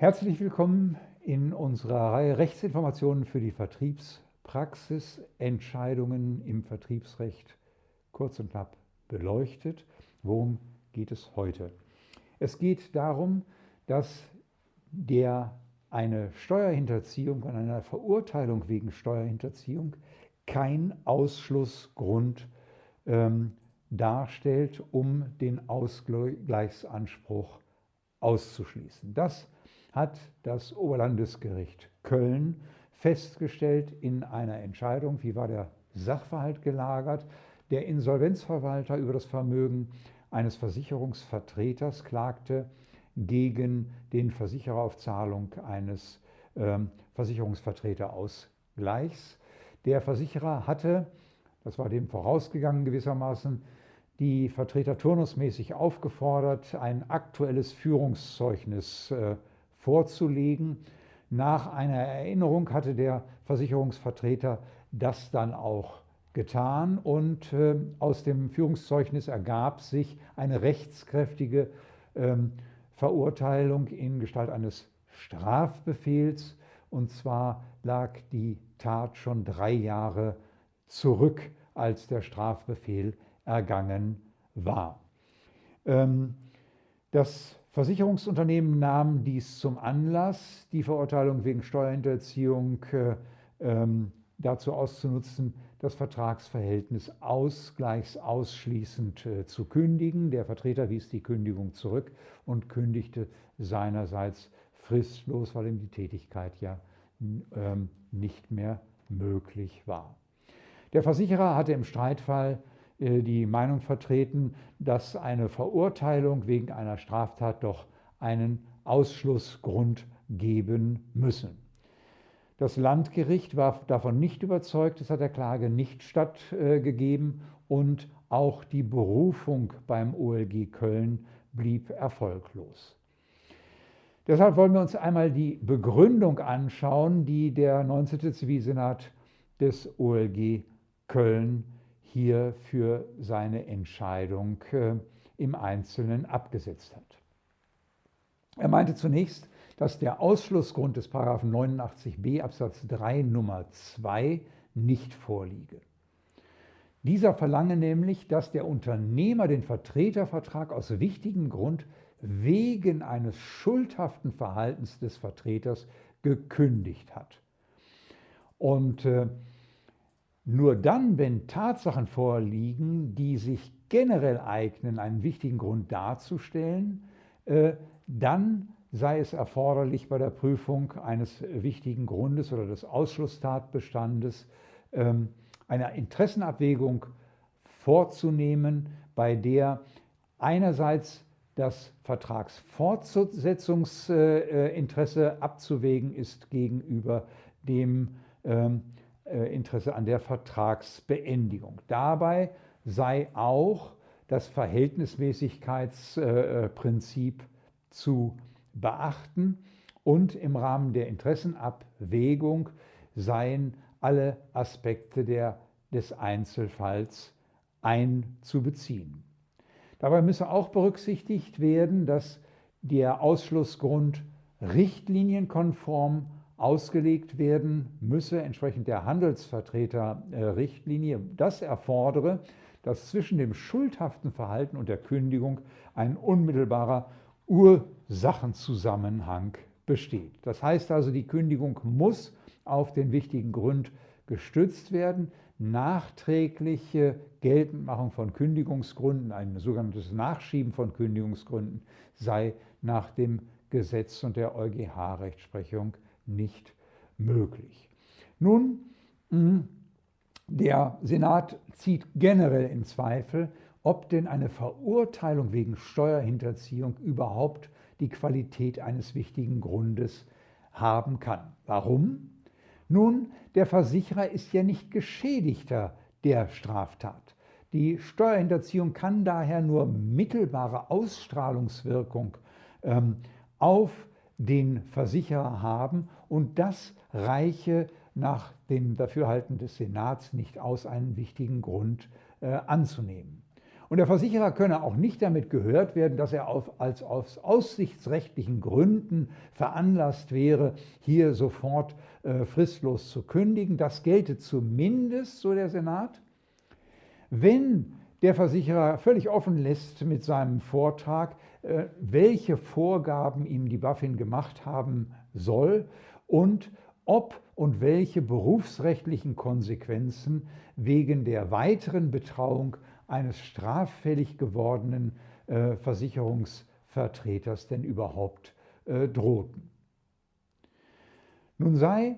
Herzlich willkommen in unserer Reihe Rechtsinformationen für die Vertriebspraxis, Entscheidungen im Vertriebsrecht kurz und knapp beleuchtet. Worum geht es heute? Es geht darum, dass der eine Steuerhinterziehung und eine Verurteilung wegen Steuerhinterziehung kein Ausschlussgrund ähm, darstellt, um den Ausgleichsanspruch auszuschließen. Das hat das Oberlandesgericht Köln festgestellt in einer Entscheidung. Wie war der Sachverhalt gelagert? Der Insolvenzverwalter über das Vermögen eines Versicherungsvertreters klagte gegen den Versicherer auf Zahlung eines ähm, Versicherungsvertreterausgleichs. Der Versicherer hatte, das war dem vorausgegangen gewissermaßen, die Vertreter turnusmäßig aufgefordert, ein aktuelles Führungszeugnis äh, vorzulegen. Nach einer Erinnerung hatte der Versicherungsvertreter das dann auch getan und äh, aus dem Führungszeugnis ergab sich eine rechtskräftige ähm, Verurteilung in Gestalt eines Strafbefehls. Und zwar lag die Tat schon drei Jahre zurück, als der Strafbefehl ergangen war. Ähm, das Versicherungsunternehmen nahm dies zum Anlass, die Verurteilung wegen Steuerhinterziehung äh, ähm, dazu auszunutzen, das Vertragsverhältnis ausgleichsausschließend äh, zu kündigen. Der Vertreter wies die Kündigung zurück und kündigte seinerseits fristlos, weil ihm die Tätigkeit ja ähm, nicht mehr möglich war. Der Versicherer hatte im Streitfall die Meinung vertreten, dass eine Verurteilung wegen einer Straftat doch einen Ausschlussgrund geben müssen. Das Landgericht war davon nicht überzeugt, es hat der Klage nicht stattgegeben und auch die Berufung beim OLG Köln blieb erfolglos. Deshalb wollen wir uns einmal die Begründung anschauen, die der 19. Zivilsenat des OLG Köln hier für seine Entscheidung äh, im Einzelnen abgesetzt hat. Er meinte zunächst, dass der Ausschlussgrund des 89b Absatz 3 Nummer 2 nicht vorliege. Dieser verlange nämlich, dass der Unternehmer den Vertretervertrag aus wichtigem Grund wegen eines schuldhaften Verhaltens des Vertreters gekündigt hat. Und äh, nur dann, wenn Tatsachen vorliegen, die sich generell eignen, einen wichtigen Grund darzustellen, äh, dann sei es erforderlich bei der Prüfung eines wichtigen Grundes oder des Ausschlusstatbestandes ähm, eine Interessenabwägung vorzunehmen, bei der einerseits das Vertragsfortsetzungsinteresse abzuwägen ist gegenüber dem ähm, äh, Interesse an der Vertragsbeendigung. Dabei sei auch das Verhältnismäßigkeitsprinzip zu beachten und im Rahmen der Interessenabwägung seien alle Aspekte der, des Einzelfalls einzubeziehen. Dabei müsse auch berücksichtigt werden, dass der Ausschlussgrund richtlinienkonform ausgelegt werden müsse, entsprechend der Handelsvertreterrichtlinie. Das erfordere, dass zwischen dem schuldhaften Verhalten und der Kündigung ein unmittelbarer Ursachenzusammenhang besteht. Das heißt also, die Kündigung muss auf den wichtigen Grund gestützt werden. Nachträgliche Geltendmachung von Kündigungsgründen, ein sogenanntes Nachschieben von Kündigungsgründen, sei nach dem Gesetz und der EuGH-Rechtsprechung nicht möglich. Nun, hm, der Senat zieht generell in Zweifel, ob denn eine Verurteilung wegen Steuerhinterziehung überhaupt die Qualität eines wichtigen Grundes haben kann. Warum? Nun, der Versicherer ist ja nicht Geschädigter der Straftat. Die Steuerhinterziehung kann daher nur mittelbare Ausstrahlungswirkung ähm, auf den Versicherer haben und das reiche nach dem Dafürhalten des Senats nicht aus, einen wichtigen Grund äh, anzunehmen. Und der Versicherer könne auch nicht damit gehört werden, dass er auf, als aus aussichtsrechtlichen Gründen veranlasst wäre, hier sofort äh, fristlos zu kündigen. Das gelte zumindest, so der Senat, wenn der Versicherer völlig offen lässt mit seinem Vortrag, äh, welche Vorgaben ihm die BaFin gemacht haben soll und ob und welche berufsrechtlichen Konsequenzen wegen der weiteren Betrauung eines straffällig gewordenen äh, Versicherungsvertreters denn überhaupt äh, drohten. Nun sei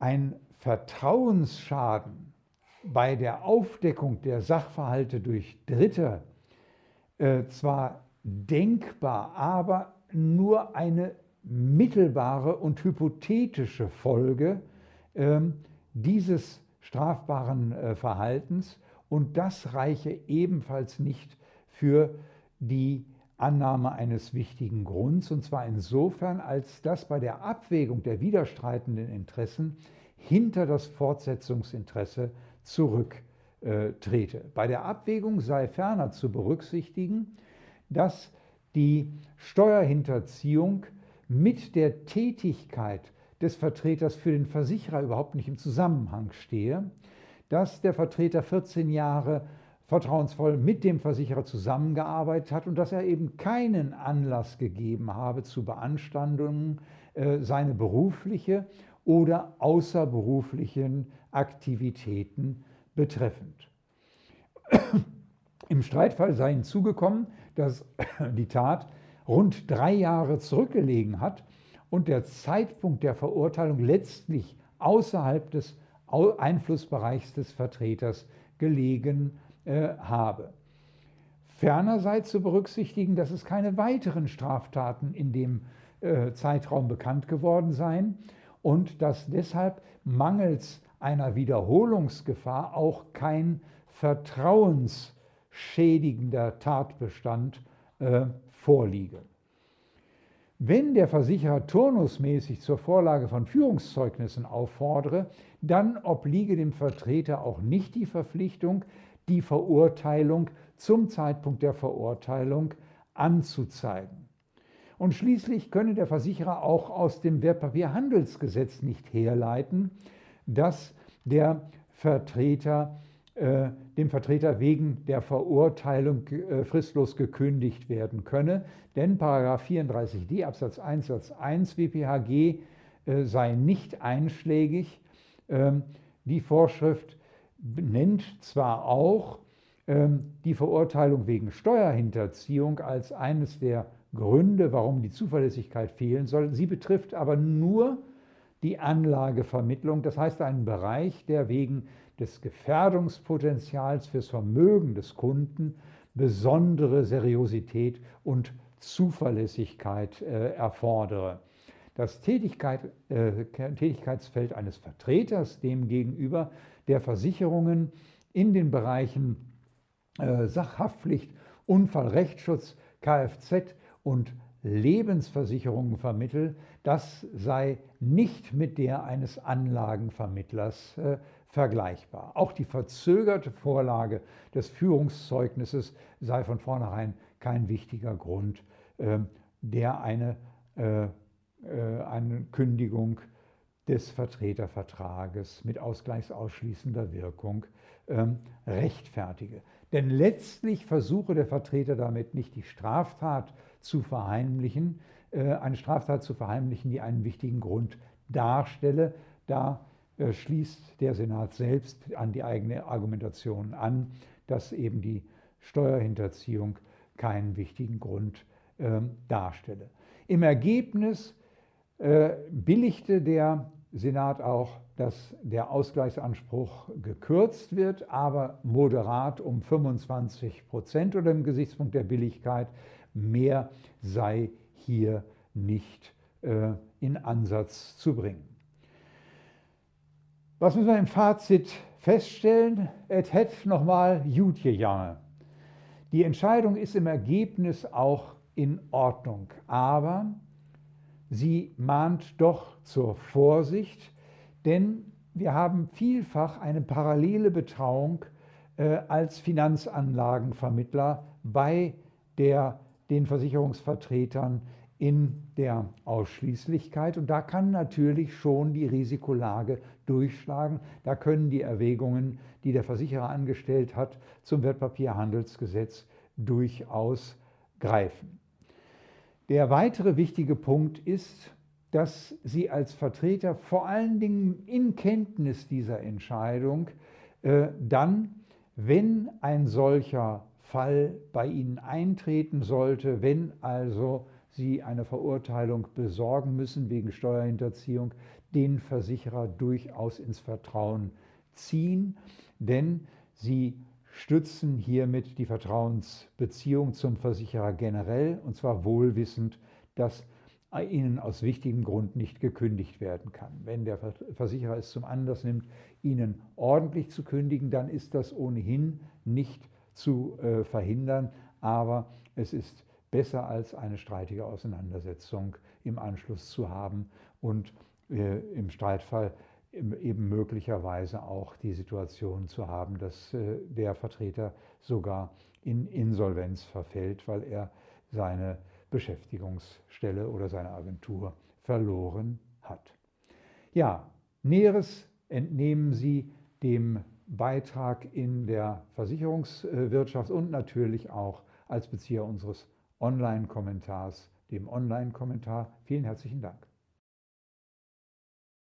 ein Vertrauensschaden bei der Aufdeckung der Sachverhalte durch Dritte äh, zwar denkbar, aber nur eine mittelbare und hypothetische Folge äh, dieses strafbaren äh, Verhaltens. Und das reiche ebenfalls nicht für die Annahme eines wichtigen Grunds, und zwar insofern, als dass bei der Abwägung der widerstreitenden Interessen hinter das Fortsetzungsinteresse zurücktrete. Bei der Abwägung sei ferner zu berücksichtigen, dass die Steuerhinterziehung mit der Tätigkeit des Vertreters für den Versicherer überhaupt nicht im Zusammenhang stehe, dass der Vertreter 14 Jahre vertrauensvoll mit dem Versicherer zusammengearbeitet hat und dass er eben keinen Anlass gegeben habe zu Beanstandungen äh, seine berufliche oder außerberuflichen Aktivitäten betreffend. Im Streitfall sei hinzugekommen, dass die Tat rund drei Jahre zurückgelegen hat und der Zeitpunkt der Verurteilung letztlich außerhalb des Einflussbereichs des Vertreters gelegen äh, habe. Ferner sei zu berücksichtigen, dass es keine weiteren Straftaten in dem äh, Zeitraum bekannt geworden seien und dass deshalb mangels einer Wiederholungsgefahr auch kein vertrauensschädigender Tatbestand äh, vorliege. Wenn der Versicherer turnusmäßig zur Vorlage von Führungszeugnissen auffordere, dann obliege dem Vertreter auch nicht die Verpflichtung, die Verurteilung zum Zeitpunkt der Verurteilung anzuzeigen. Und schließlich könne der Versicherer auch aus dem Wertpapierhandelsgesetz nicht herleiten, dass der Vertreter, äh, dem Vertreter wegen der Verurteilung äh, fristlos gekündigt werden könne. Denn 34d Absatz 1 Satz 1 WPHG äh, sei nicht einschlägig. Ähm, die Vorschrift nennt zwar auch die Verurteilung wegen Steuerhinterziehung als eines der Gründe, warum die Zuverlässigkeit fehlen soll. Sie betrifft aber nur die Anlagevermittlung, das heißt einen Bereich, der wegen des Gefährdungspotenzials fürs Vermögen des Kunden besondere Seriosität und Zuverlässigkeit äh, erfordere. Das Tätigkeit, äh, Tätigkeitsfeld eines Vertreters demgegenüber der Versicherungen in den Bereichen Sachhaftpflicht, Unfallrechtsschutz, Kfz und Lebensversicherungen vermittelt, das sei nicht mit der eines Anlagenvermittlers äh, vergleichbar. Auch die verzögerte Vorlage des Führungszeugnisses sei von vornherein kein wichtiger Grund, äh, der eine, äh, äh, eine Kündigung des Vertretervertrages mit ausgleichsausschließender Wirkung ähm, rechtfertige. Denn letztlich versuche der Vertreter damit nicht die Straftat zu verheimlichen, äh, eine Straftat zu verheimlichen, die einen wichtigen Grund darstelle. Da äh, schließt der Senat selbst an die eigene Argumentation an, dass eben die Steuerhinterziehung keinen wichtigen Grund äh, darstelle. Im Ergebnis äh, billigte der Senat auch, dass der Ausgleichsanspruch gekürzt wird, aber moderat um 25 Prozent oder im Gesichtspunkt der Billigkeit. Mehr sei hier nicht äh, in Ansatz zu bringen. Was müssen wir im Fazit feststellen? Et het nochmal gut gegangen. Die Entscheidung ist im Ergebnis auch in Ordnung, aber sie mahnt doch zur Vorsicht, denn wir haben vielfach eine parallele Betrauung äh, als Finanzanlagenvermittler bei der, den Versicherungsvertretern in der Ausschließlichkeit. Und da kann natürlich schon die Risikolage durchschlagen. Da können die Erwägungen, die der Versicherer angestellt hat, zum Wertpapierhandelsgesetz durchaus greifen. Der weitere wichtige Punkt ist, dass Sie als Vertreter vor allen Dingen in Kenntnis dieser Entscheidung äh, dann, wenn ein solcher Fall bei Ihnen eintreten sollte, wenn also Sie eine Verurteilung besorgen müssen wegen Steuerhinterziehung, den Versicherer durchaus ins Vertrauen ziehen, denn Sie stützen hiermit die Vertrauensbeziehung zum Versicherer generell, und zwar wohlwissend, dass Ihnen aus wichtigem Grund nicht gekündigt werden kann. Wenn der Versicherer es zum Anlass nimmt, Ihnen ordentlich zu kündigen, dann ist das ohnehin nicht zu äh, verhindern, aber es ist besser als eine streitige Auseinandersetzung im Anschluss zu haben und äh, im Streitfall eben möglicherweise auch die Situation zu haben, dass äh, der Vertreter sogar in Insolvenz verfällt, weil er seine Beschäftigungsstelle oder seine Agentur verloren hat. Ja, Näheres entnehmen Sie dem Beitrag in der Versicherungswirtschaft und natürlich auch als Bezieher unseres Online-Kommentars, dem Online-Kommentar. Vielen herzlichen Dank.